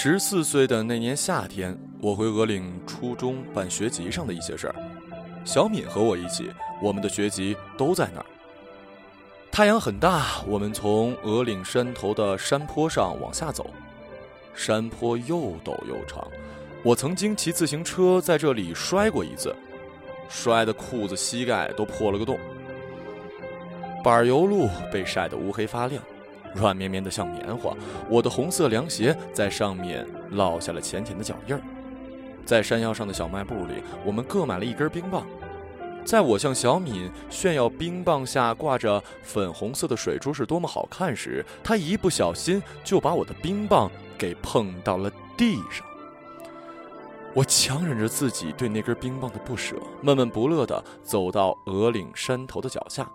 十四岁的那年夏天，我回鹅岭初中办学籍上的一些事儿。小敏和我一起，我们的学籍都在那儿。太阳很大，我们从鹅岭山头的山坡上往下走，山坡又陡又长。我曾经骑自行车在这里摔过一次，摔的裤子膝盖都破了个洞。柏油路被晒得乌黑发亮。软绵绵的像棉花，我的红色凉鞋在上面落下了浅浅的脚印儿。在山腰上的小卖部里，我们各买了一根冰棒。在我向小敏炫耀冰棒下挂着粉红色的水珠是多么好看时，她一不小心就把我的冰棒给碰到了地上。我强忍着自己对那根冰棒的不舍，闷闷不乐地走到鹅岭山头的脚下，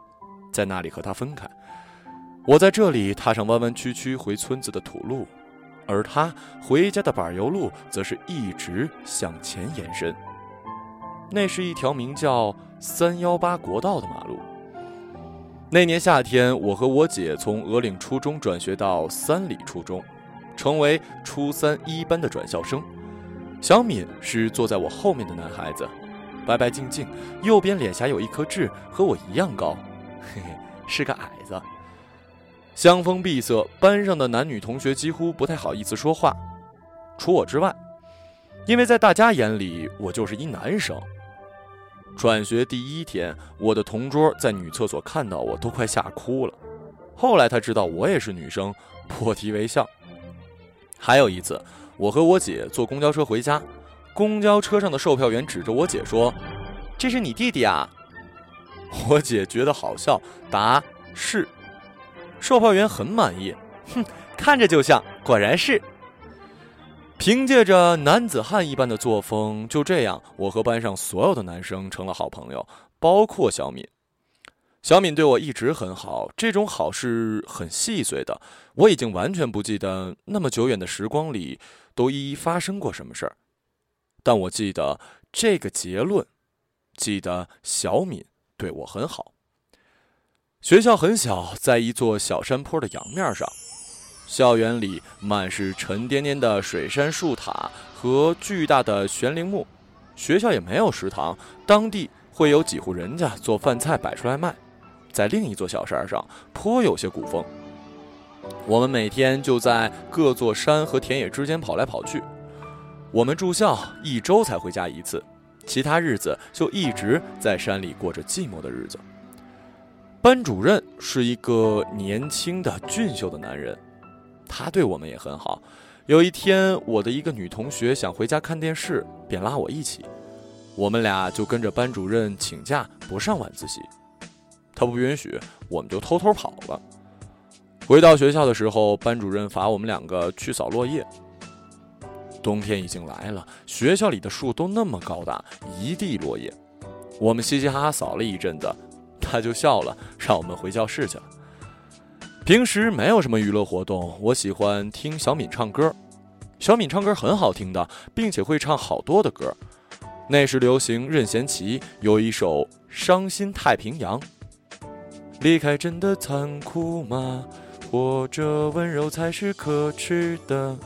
在那里和她分开。我在这里踏上弯弯曲曲回村子的土路，而他回家的柏油路则是一直向前延伸。那是一条名叫三幺八国道的马路。那年夏天，我和我姐从鹅岭初中转学到三里初中，成为初三一班的转校生。小敏是坐在我后面的男孩子，白白净净，右边脸颊有一颗痣，和我一样高，嘿 嘿，是个矮子。香风闭塞，班上的男女同学几乎不太好意思说话，除我之外，因为在大家眼里我就是一男生。转学第一天，我的同桌在女厕所看到我都快吓哭了。后来他知道我也是女生，破涕为笑。还有一次，我和我姐坐公交车回家，公交车上的售票员指着我姐说：“这是你弟弟啊？”我姐觉得好笑，答：“是。”售票员很满意，哼，看着就像，果然是。凭借着男子汉一般的作风，就这样，我和班上所有的男生成了好朋友，包括小敏。小敏对我一直很好，这种好是很细碎的，我已经完全不记得那么久远的时光里都一一发生过什么事儿，但我记得这个结论，记得小敏对我很好。学校很小，在一座小山坡的阳面上，校园里满是沉甸甸的水杉树塔和巨大的悬铃木。学校也没有食堂，当地会有几户人家做饭菜摆出来卖。在另一座小山上，颇有些古风。我们每天就在各座山和田野之间跑来跑去。我们住校一周才回家一次，其他日子就一直在山里过着寂寞的日子。班主任是一个年轻的俊秀的男人，他对我们也很好。有一天，我的一个女同学想回家看电视，便拉我一起，我们俩就跟着班主任请假不上晚自习。他不允许，我们就偷偷跑了。回到学校的时候，班主任罚我们两个去扫落叶。冬天已经来了，学校里的树都那么高大，一地落叶。我们嘻嘻哈哈扫了一阵子。他就笑了，让我们回教室去了。平时没有什么娱乐活动，我喜欢听小敏唱歌。小敏唱歌很好听的，并且会唱好多的歌。那时流行任贤齐有一首《伤心太平洋》。离开真的残酷吗？或者温柔才是可耻的？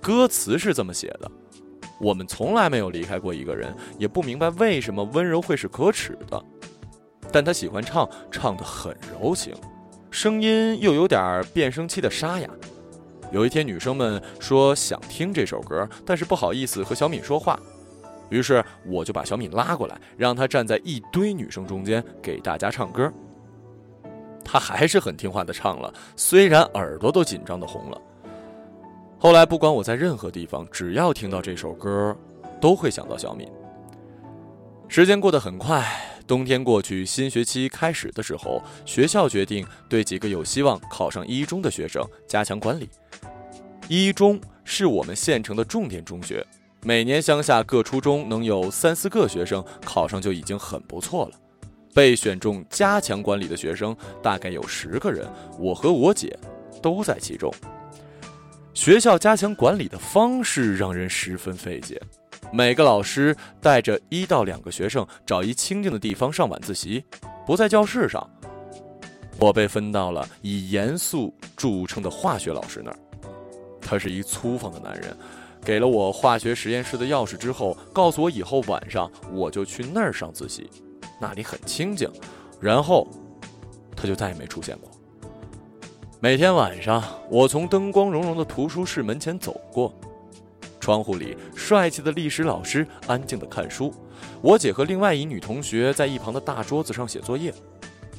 歌词是这么写的。我们从来没有离开过一个人，也不明白为什么温柔会是可耻的。但他喜欢唱，唱得很柔情，声音又有点变声期的沙哑。有一天，女生们说想听这首歌，但是不好意思和小敏说话，于是我就把小敏拉过来，让她站在一堆女生中间给大家唱歌。她还是很听话的唱了，虽然耳朵都紧张的红了。后来，不管我在任何地方，只要听到这首歌，都会想到小敏。时间过得很快。冬天过去，新学期开始的时候，学校决定对几个有希望考上一中的学生加强管理。一中是我们县城的重点中学，每年乡下各初中能有三四个学生考上就已经很不错了。被选中加强管理的学生大概有十个人，我和我姐都在其中。学校加强管理的方式让人十分费解。每个老师带着一到两个学生，找一清静的地方上晚自习，不在教室上。我被分到了以严肃著称的化学老师那儿。他是一粗放的男人，给了我化学实验室的钥匙之后，告诉我以后晚上我就去那儿上自习，那里很清静。然后，他就再也没出现过。每天晚上，我从灯光融融的图书室门前走过，窗户里帅气的历史老师安静的看书，我姐和另外一女同学在一旁的大桌子上写作业。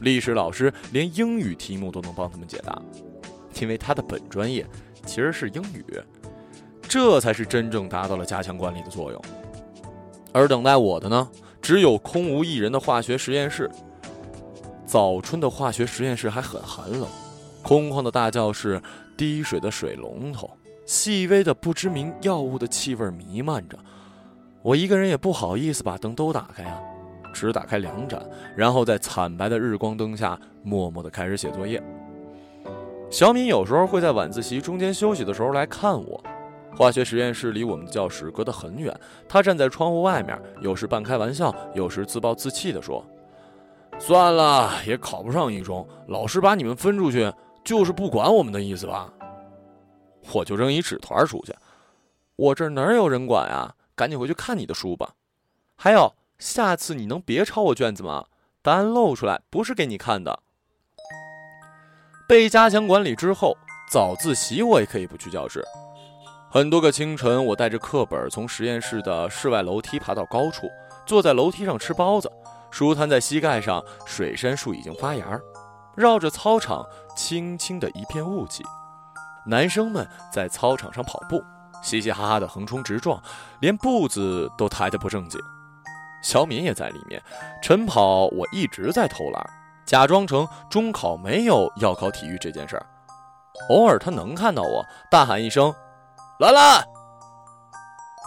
历史老师连英语题目都能帮他们解答，因为他的本专业其实是英语，这才是真正达到了加强管理的作用。而等待我的呢，只有空无一人的化学实验室。早春的化学实验室还很寒冷，空旷的大教室，滴水的水龙头，细微的不知名药物的气味弥漫着。我一个人也不好意思把灯都打开啊。只打开两盏，然后在惨白的日光灯下默默的开始写作业。小敏有时候会在晚自习中间休息的时候来看我。化学实验室离我们教室隔得很远，她站在窗户外面，有时半开玩笑，有时自暴自弃地说：“算了，也考不上一中，老师把你们分出去，就是不管我们的意思吧？”我就扔一纸团出去：“我这哪有人管啊？赶紧回去看你的书吧。”还有。下次你能别抄我卷子吗？答案露出来不是给你看的。被加强管理之后，早自习我也可以不去教室。很多个清晨，我带着课本从实验室的室外楼梯爬到高处，坐在楼梯上吃包子，书摊在膝盖上。水杉树已经发芽，绕着操场轻轻的一片雾气。男生们在操场上跑步，嘻嘻哈哈的横冲直撞，连步子都抬得不正经。小敏也在里面，晨跑我一直在偷懒，假装成中考没有要考体育这件事儿。偶尔他能看到我，大喊一声：“兰兰！”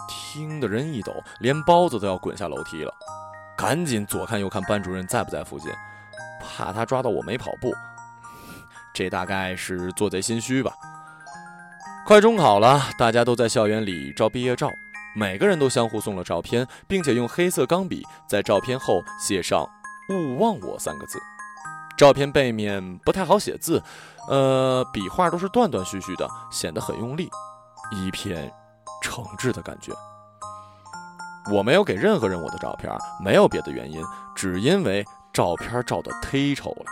听的人一抖，连包子都要滚下楼梯了。赶紧左看右看，班主任在不在附近？怕他抓到我没跑步。这大概是做贼心虚吧。快中考了，大家都在校园里照毕业照。每个人都相互送了照片，并且用黑色钢笔在照片后写上“勿忘我”三个字。照片背面不太好写字，呃，笔画都是断断续续的，显得很用力，一片诚挚的感觉。我没有给任何人我的照片，没有别的原因，只因为照片照得忒丑了。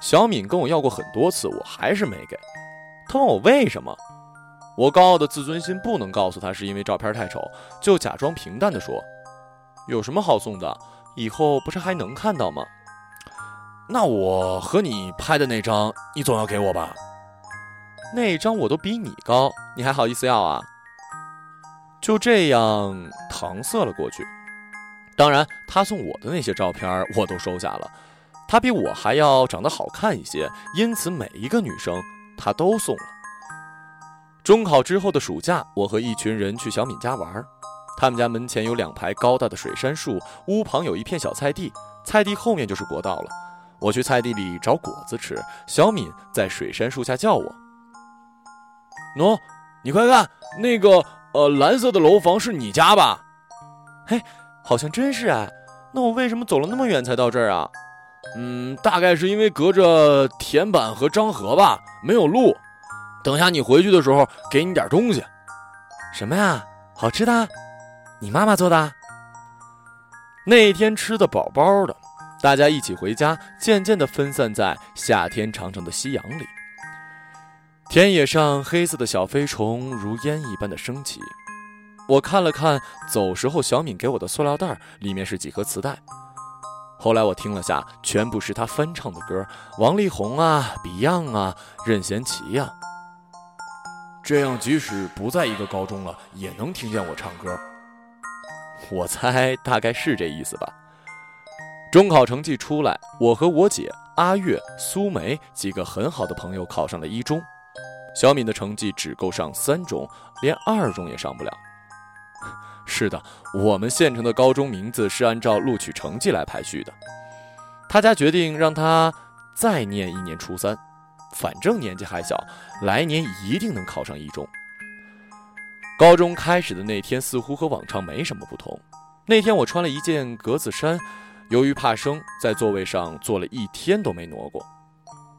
小敏跟我要过很多次，我还是没给。她问我为什么。我高傲的自尊心不能告诉他是因为照片太丑，就假装平淡的说：“有什么好送的？以后不是还能看到吗？”那我和你拍的那张，你总要给我吧？那张我都比你高，你还好意思要啊？就这样搪塞了过去。当然，他送我的那些照片我都收下了。他比我还要长得好看一些，因此每一个女生他都送了。中考之后的暑假，我和一群人去小敏家玩。他们家门前有两排高大的水杉树，屋旁有一片小菜地，菜地后面就是国道了。我去菜地里找果子吃，小敏在水杉树下叫我：“喏，你快看，那个呃蓝色的楼房是你家吧？”“嘿，好像真是哎。那我为什么走了那么远才到这儿啊？”“嗯，大概是因为隔着田板和漳河吧，没有路。”等下你回去的时候，给你点东西。什么呀？好吃的？你妈妈做的？那天吃的饱饱的，大家一起回家，渐渐的分散在夏天长长的夕阳里。田野上黑色的小飞虫如烟一般的升起。我看了看走时候小敏给我的塑料袋，里面是几盒磁带。后来我听了下，全部是他翻唱的歌，王力宏啊，Beyond 啊，任贤齐呀。这样，即使不在一个高中了，也能听见我唱歌。我猜大概是这意思吧。中考成绩出来，我和我姐阿月、苏梅几个很好的朋友考上了一中，小敏的成绩只够上三中，连二中也上不了。是的，我们县城的高中名字是按照录取成绩来排序的。他家决定让他再念一年初三。反正年纪还小，来年一定能考上一中。高中开始的那天似乎和往常没什么不同。那天我穿了一件格子衫，由于怕生，在座位上坐了一天都没挪过。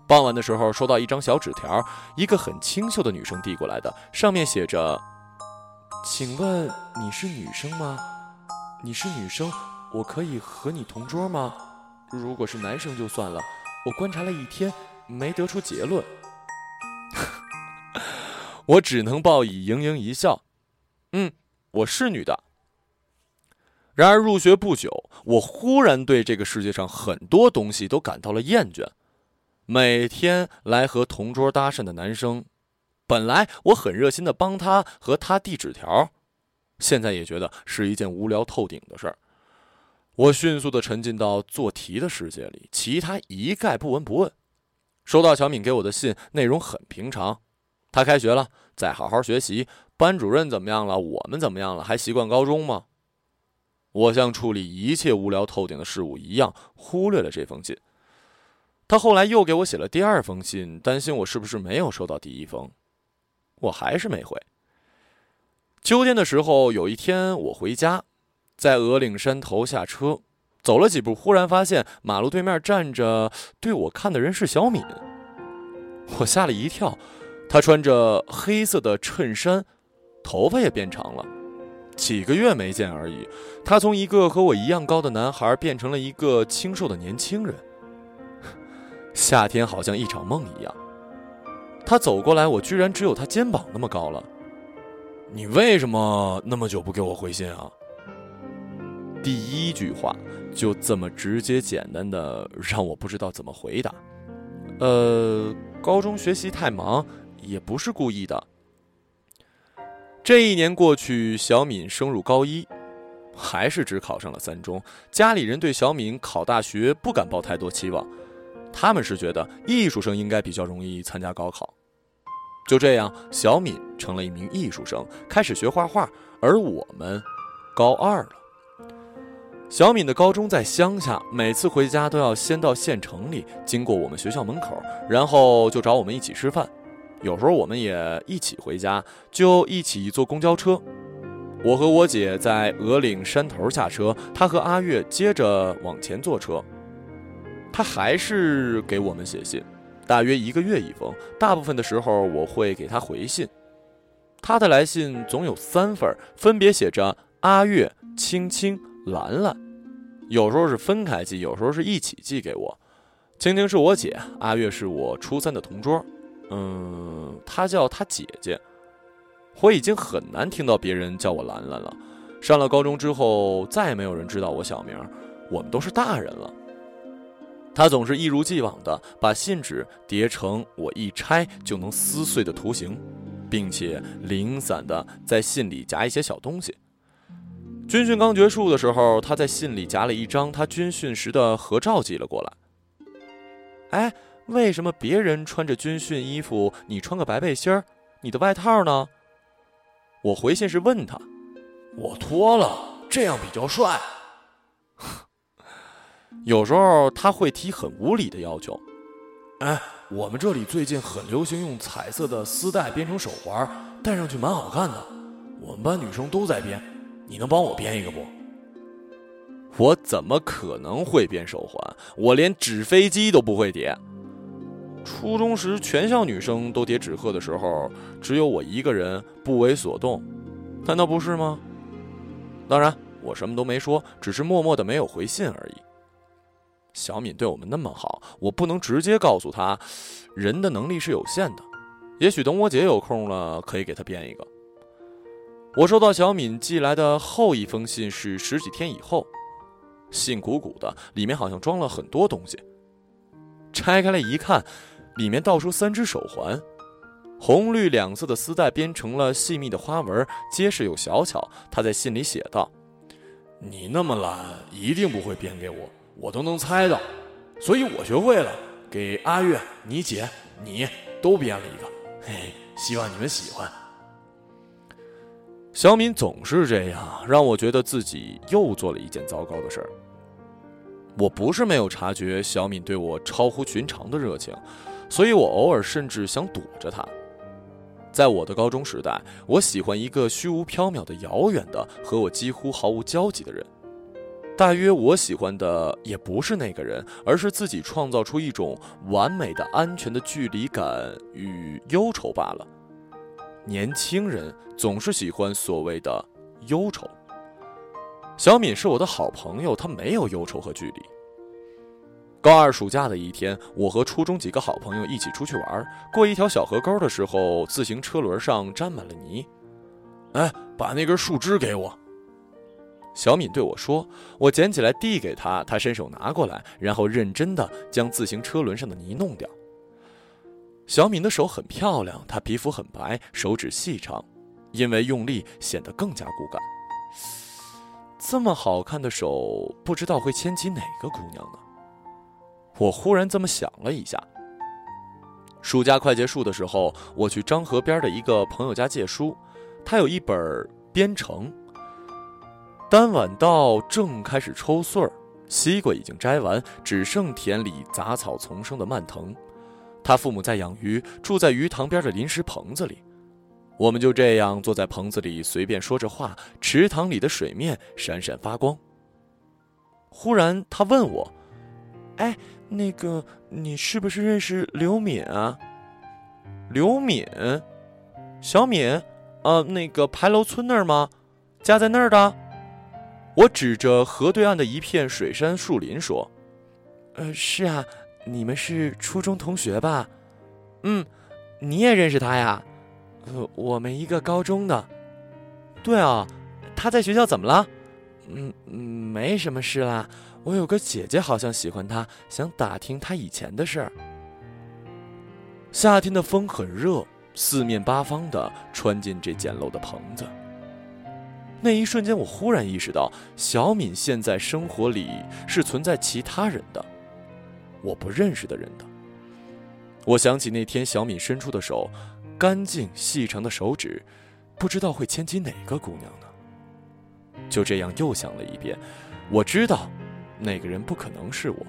傍晚的时候，收到一张小纸条，一个很清秀的女生递过来的，上面写着：“请问你是女生吗？你是女生，我可以和你同桌吗？如果是男生就算了。我观察了一天，没得出结论。我只能报以盈盈一笑。嗯，我是女的。然而入学不久，我忽然对这个世界上很多东西都感到了厌倦。”每天来和同桌搭讪的男生，本来我很热心的帮他和他递纸条，现在也觉得是一件无聊透顶的事儿。我迅速的沉浸到做题的世界里，其他一概不闻不问。收到小敏给我的信，内容很平常。他开学了，再好好学习。班主任怎么样了？我们怎么样了？还习惯高中吗？我像处理一切无聊透顶的事物一样，忽略了这封信。他后来又给我写了第二封信，担心我是不是没有收到第一封，我还是没回。秋天的时候，有一天我回家，在鹅岭山头下车，走了几步，忽然发现马路对面站着对我看的人是小敏，我吓了一跳。她穿着黑色的衬衫，头发也变长了，几个月没见而已，她从一个和我一样高的男孩变成了一个清瘦的年轻人。夏天好像一场梦一样。他走过来，我居然只有他肩膀那么高了。你为什么那么久不给我回信啊？第一句话就这么直接简单的让我不知道怎么回答。呃，高中学习太忙，也不是故意的。这一年过去，小敏升入高一，还是只考上了三中。家里人对小敏考大学不敢抱太多期望。他们是觉得艺术生应该比较容易参加高考，就这样，小敏成了一名艺术生，开始学画画。而我们，高二了。小敏的高中在乡下，每次回家都要先到县城里，经过我们学校门口，然后就找我们一起吃饭。有时候我们也一起回家，就一起坐公交车。我和我姐在鹅岭山头下车，她和阿月接着往前坐车。她还是给我们写信，大约一个月一封。大部分的时候我会给她回信。她的来信总有三份，分别写着阿月、青青、兰兰。有时候是分开寄，有时候是一起寄给我。青青是我姐，阿月是我初三的同桌。嗯，她叫她姐姐。我已经很难听到别人叫我兰兰了。上了高中之后，再也没有人知道我小名。我们都是大人了。他总是一如既往的把信纸叠成我一拆就能撕碎的图形，并且零散的在信里夹一些小东西。军训刚结束的时候，他在信里夹了一张他军训时的合照寄了过来。哎，为什么别人穿着军训衣服，你穿个白背心儿？你的外套呢？我回信是问他，我脱了，这样比较帅。有时候他会提很无理的要求，哎，我们这里最近很流行用彩色的丝带编成手环，戴上去蛮好看的。我们班女生都在编，你能帮我编一个不？我怎么可能会编手环？我连纸飞机都不会叠。初中时全校女生都叠纸鹤的时候，只有我一个人不为所动，难道不是吗？当然，我什么都没说，只是默默的没有回信而已。小敏对我们那么好，我不能直接告诉她，人的能力是有限的。也许等我姐有空了，可以给她编一个。我收到小敏寄来的后一封信是十几天以后，信鼓鼓的，里面好像装了很多东西。拆开来一看，里面倒出三只手环，红绿两色的丝带编成了细密的花纹，结实又小巧。他在信里写道：“你那么懒，一定不会编给我。”我都能猜到，所以我学会了，给阿月、你姐、你都编了一个，嘿，希望你们喜欢。小敏总是这样，让我觉得自己又做了一件糟糕的事儿。我不是没有察觉小敏对我超乎寻常的热情，所以我偶尔甚至想躲着她。在我的高中时代，我喜欢一个虚无缥缈的、遥远的、和我几乎毫无交集的人。大约我喜欢的也不是那个人，而是自己创造出一种完美的、安全的距离感与忧愁罢了。年轻人总是喜欢所谓的忧愁。小敏是我的好朋友，她没有忧愁和距离。高二暑假的一天，我和初中几个好朋友一起出去玩，过一条小河沟的时候，自行车轮上沾满了泥。哎，把那根树枝给我。小敏对我说：“我捡起来递给他，他伸手拿过来，然后认真的将自行车轮上的泥弄掉。”小敏的手很漂亮，她皮肤很白，手指细长，因为用力显得更加骨感。这么好看的手，不知道会牵起哪个姑娘呢？我忽然这么想了一下。暑假快结束的时候，我去漳河边的一个朋友家借书，他有一本《编程》。当晚到正开始抽穗儿，西瓜已经摘完，只剩田里杂草丛生的蔓藤。他父母在养鱼，住在鱼塘边的临时棚子里。我们就这样坐在棚子里，随便说着话。池塘里的水面闪闪发光。忽然，他问我：“哎，那个，你是不是认识刘敏啊？”刘敏，小敏，呃，那个牌楼村那儿吗？家在那儿的。我指着河对岸的一片水杉树林说：“呃，是啊，你们是初中同学吧？嗯，你也认识他呀？呃，我们一个高中的。对啊，他在学校怎么了？嗯嗯，没什么事啦。我有个姐姐好像喜欢他，想打听他以前的事儿。夏天的风很热，四面八方的穿进这简陋的棚子。”那一瞬间，我忽然意识到，小敏现在生活里是存在其他人的，我不认识的人的。我想起那天小敏伸出的手，干净细长的手指，不知道会牵起哪个姑娘呢？就这样又想了一遍，我知道，那个人不可能是我。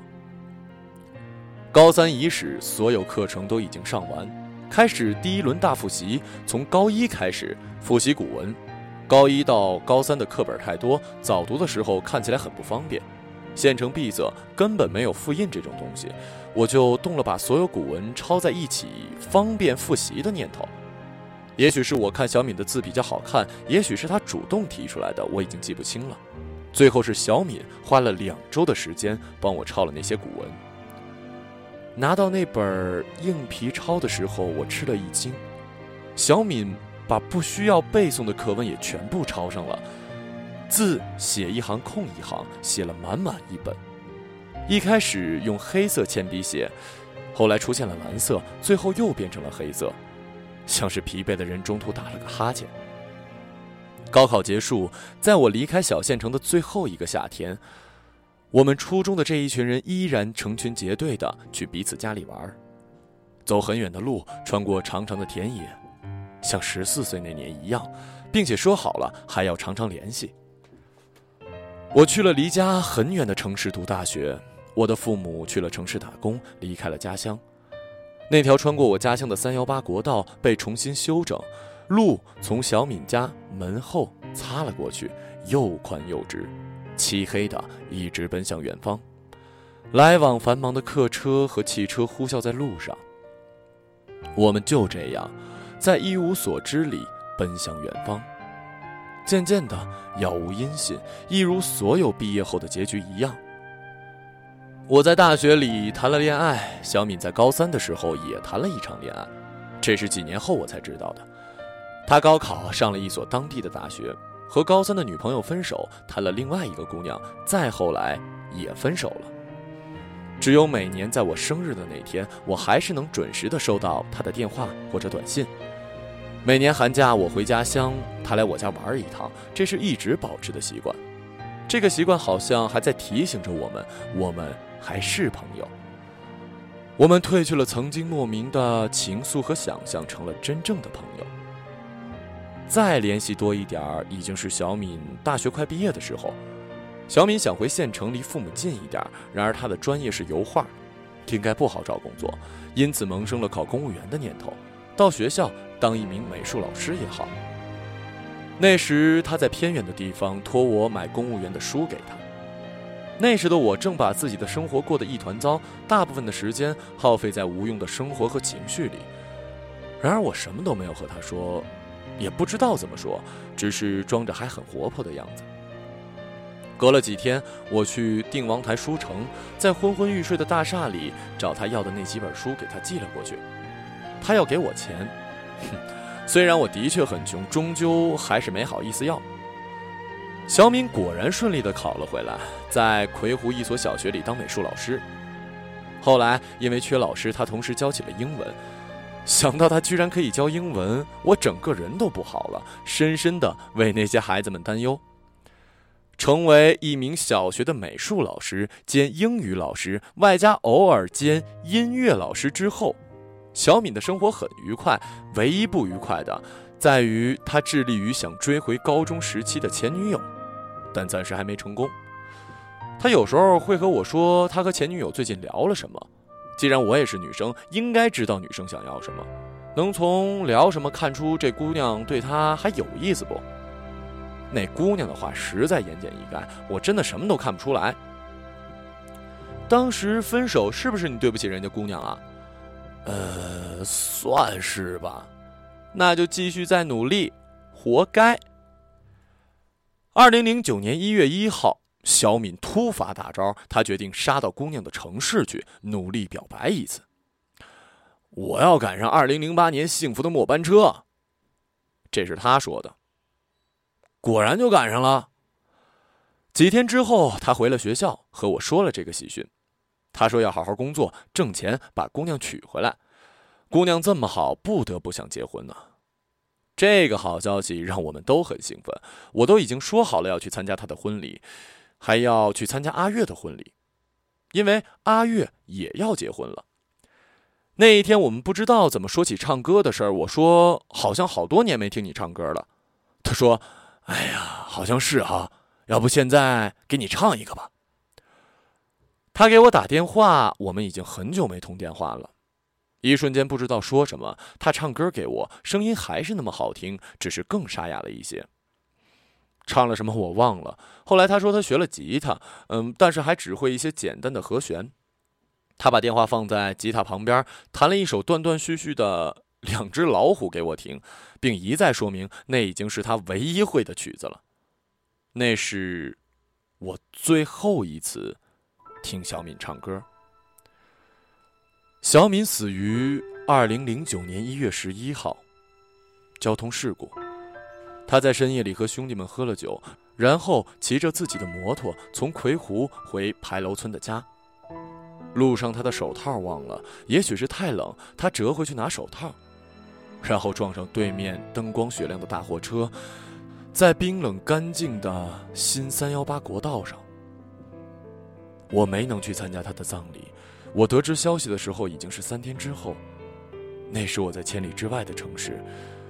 高三伊始，所有课程都已经上完，开始第一轮大复习，从高一开始复习古文。高一到高三的课本太多，早读的时候看起来很不方便。县城闭塞，根本没有复印这种东西，我就动了把所有古文抄在一起，方便复习的念头。也许是我看小敏的字比较好看，也许是她主动提出来的，我已经记不清了。最后是小敏花了两周的时间帮我抄了那些古文。拿到那本硬皮抄的时候，我吃了一惊。小敏。把不需要背诵的课文也全部抄上了，字写一行空一行，写了满满一本。一开始用黑色铅笔写，后来出现了蓝色，最后又变成了黑色，像是疲惫的人中途打了个哈欠。高考结束，在我离开小县城的最后一个夏天，我们初中的这一群人依然成群结队的去彼此家里玩，走很远的路，穿过长长的田野。像十四岁那年一样，并且说好了还要常常联系。我去了离家很远的城市读大学，我的父母去了城市打工，离开了家乡。那条穿过我家乡的三幺八国道被重新修整，路从小敏家门后擦了过去，又宽又直，漆黑的，一直奔向远方。来往繁忙的客车和汽车呼啸在路上，我们就这样。在一无所知里奔向远方，渐渐的杳无音信，一如所有毕业后的结局一样。我在大学里谈了恋爱，小敏在高三的时候也谈了一场恋爱，这是几年后我才知道的。他高考上了一所当地的大学，和高三的女朋友分手，谈了另外一个姑娘，再后来也分手了。只有每年在我生日的那天，我还是能准时的收到他的电话或者短信。每年寒假我回家乡，他来我家玩一趟，这是一直保持的习惯。这个习惯好像还在提醒着我们，我们还是朋友。我们褪去了曾经莫名的情愫和想象，成了真正的朋友。再联系多一点儿，已经是小敏大学快毕业的时候。小敏想回县城，离父母近一点，然而她的专业是油画，应该不好找工作，因此萌生了考公务员的念头。到学校。当一名美术老师也好。那时他在偏远的地方，托我买公务员的书给他。那时的我正把自己的生活过得一团糟，大部分的时间耗费在无用的生活和情绪里。然而我什么都没有和他说，也不知道怎么说，只是装着还很活泼的样子。隔了几天，我去定王台书城，在昏昏欲睡的大厦里找他要的那几本书，给他寄了过去。他要给我钱，哼，虽然我的确很穷，终究还是没好意思要。小敏果然顺利的考了回来，在葵湖一所小学里当美术老师。后来因为缺老师，他同时教起了英文。想到他居然可以教英文，我整个人都不好了，深深的为那些孩子们担忧。成为一名小学的美术老师兼英语老师，外加偶尔兼音乐老师之后，小敏的生活很愉快。唯一不愉快的，在于他致力于想追回高中时期的前女友。但暂时还没成功。他有时候会和我说，他和前女友最近聊了什么。既然我也是女生，应该知道女生想要什么，能从聊什么看出这姑娘对他还有意思不？那姑娘的话实在言简意赅，我真的什么都看不出来。当时分手是不是你对不起人家姑娘啊？呃，算是吧。那就继续再努力，活该。二零零九年一月一号，小敏突发大招，她决定杀到姑娘的城市去，努力表白一次。我要赶上二零零八年幸福的末班车。这是她说的。果然就赶上了。几天之后，她回了学校，和我说了这个喜讯。他说要好好工作，挣钱，把姑娘娶回来。姑娘这么好，不得不想结婚呢。这个好消息让我们都很兴奋，我都已经说好了要去参加他的婚礼，还要去参加阿月的婚礼，因为阿月也要结婚了。那一天，我们不知道怎么说起唱歌的事儿。我说：“好像好多年没听你唱歌了。”他说：“哎呀，好像是哈，要不现在给你唱一个吧。”他给我打电话，我们已经很久没通电话了。一瞬间不知道说什么，他唱歌给我，声音还是那么好听，只是更沙哑了一些。唱了什么我忘了。后来他说他学了吉他，嗯，但是还只会一些简单的和弦。他把电话放在吉他旁边，弹了一首断断续续的《两只老虎》给我听，并一再说明那已经是他唯一会的曲子了。那是我最后一次听小敏唱歌。小敏死于二零零九年一月十一号，交通事故。他在深夜里和兄弟们喝了酒，然后骑着自己的摩托从葵湖回牌楼村的家。路上他的手套忘了，也许是太冷，他折回去拿手套，然后撞上对面灯光雪亮的大货车，在冰冷干净的新三幺八国道上。我没能去参加他的葬礼。我得知消息的时候已经是三天之后，那时我在千里之外的城市，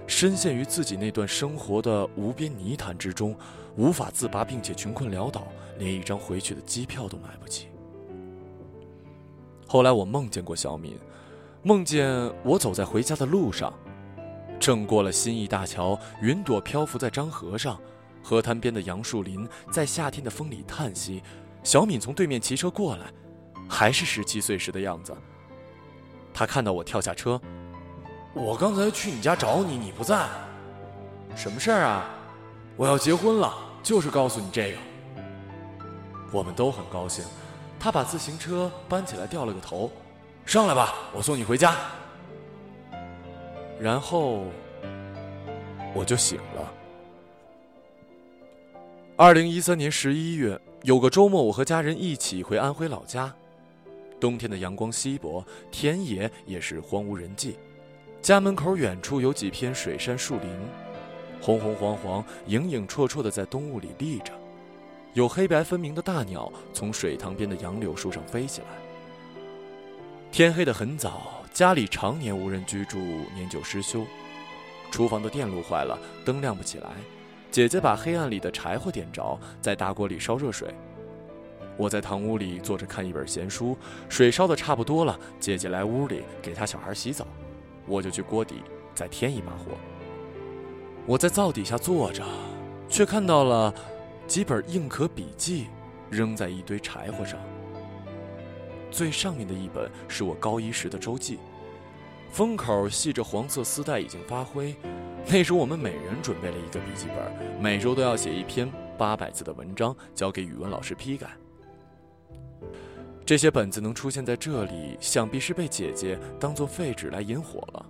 深陷于自己那段生活的无边泥潭之中，无法自拔，并且穷困潦倒，连一张回去的机票都买不起。后来我梦见过小敏，梦见我走在回家的路上，正过了新义大桥，云朵漂浮在漳河上，河滩边的杨树林在夏天的风里叹息，小敏从对面骑车过来。还是十七岁时的样子。他看到我跳下车，我刚才去你家找你，你不在，什么事儿啊？我要结婚了，就是告诉你这个。我们都很高兴。他把自行车搬起来，掉了个头，上来吧，我送你回家。然后我就醒了。二零一三年十一月，有个周末，我和家人一起回安徽老家。冬天的阳光稀薄，田野也是荒无人迹。家门口远处有几片水杉树林，红红黄黄、影影绰绰的在冬雾里立着。有黑白分明的大鸟从水塘边的杨柳树上飞起来。天黑得很早，家里常年无人居住，年久失修。厨房的电路坏了，灯亮不起来。姐姐把黑暗里的柴火点着，在大锅里烧热水。我在堂屋里坐着看一本闲书，水烧的差不多了，姐姐来屋里给她小孩洗澡，我就去锅底再添一把火。我在灶底下坐着，却看到了几本硬壳笔记扔在一堆柴火上。最上面的一本是我高一时的周记，封口系着黄色丝带，已经发灰。那时我们每人准备了一个笔记本，每周都要写一篇八百字的文章，交给语文老师批改。这些本子能出现在这里，想必是被姐姐当做废纸来引火了。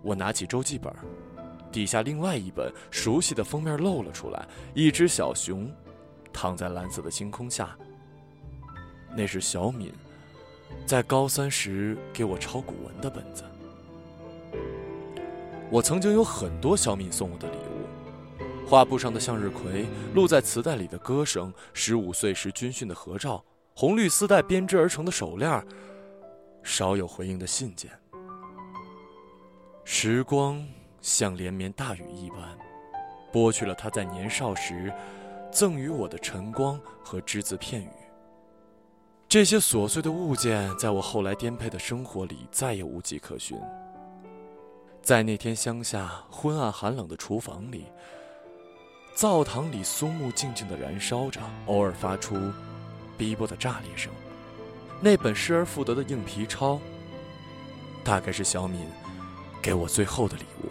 我拿起周记本，底下另外一本熟悉的封面露了出来，一只小熊躺在蓝色的星空下。那是小敏在高三时给我抄古文的本子。我曾经有很多小敏送我的礼物：画布上的向日葵，录在磁带里的歌声，十五岁时军训的合照。红绿丝带编织而成的手链，少有回应的信件。时光像连绵大雨一般，剥去了他在年少时赠予我的晨光和只字片语。这些琐碎的物件，在我后来颠沛的生活里再也无迹可寻。在那天乡下昏暗寒冷的厨房里，灶堂里松木静静的燃烧着，偶尔发出。逼迫的炸裂声，那本失而复得的硬皮抄，大概是小敏给我最后的礼物。